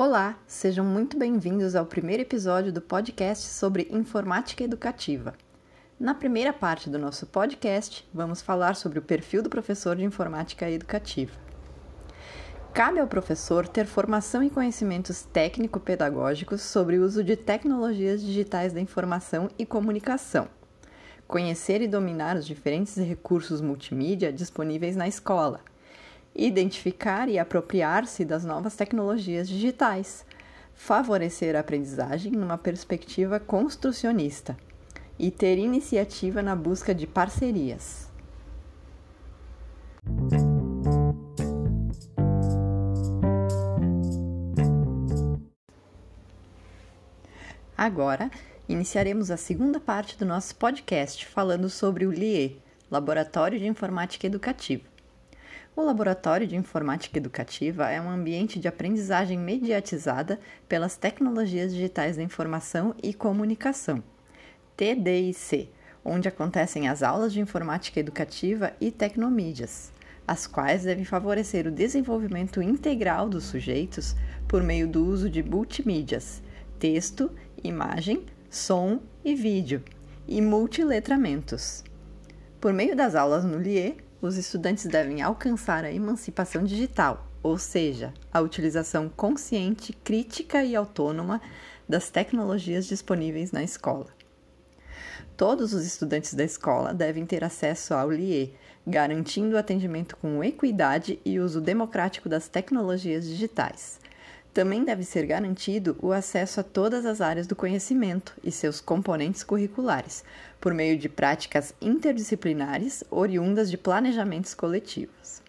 Olá, sejam muito bem-vindos ao primeiro episódio do podcast sobre informática educativa. Na primeira parte do nosso podcast, vamos falar sobre o perfil do professor de informática educativa. Cabe ao professor ter formação e conhecimentos técnico-pedagógicos sobre o uso de tecnologias digitais da informação e comunicação, conhecer e dominar os diferentes recursos multimídia disponíveis na escola identificar e apropriar-se das novas tecnologias digitais, favorecer a aprendizagem numa perspectiva construcionista e ter iniciativa na busca de parcerias. Agora, iniciaremos a segunda parte do nosso podcast falando sobre o LIE, Laboratório de Informática Educativa. O Laboratório de Informática Educativa é um ambiente de aprendizagem mediatizada pelas tecnologias digitais da informação e comunicação, TDIC, onde acontecem as aulas de informática educativa e tecnomídias, as quais devem favorecer o desenvolvimento integral dos sujeitos por meio do uso de multimídias, texto, imagem, som e vídeo, e multiletramentos. Por meio das aulas no LIE, os estudantes devem alcançar a emancipação digital, ou seja, a utilização consciente, crítica e autônoma das tecnologias disponíveis na escola. Todos os estudantes da escola devem ter acesso ao LIE, garantindo o atendimento com equidade e uso democrático das tecnologias digitais. Também deve ser garantido o acesso a todas as áreas do conhecimento e seus componentes curriculares, por meio de práticas interdisciplinares oriundas de planejamentos coletivos.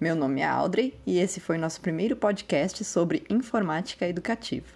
Meu nome é Audrey e esse foi nosso primeiro podcast sobre informática educativa.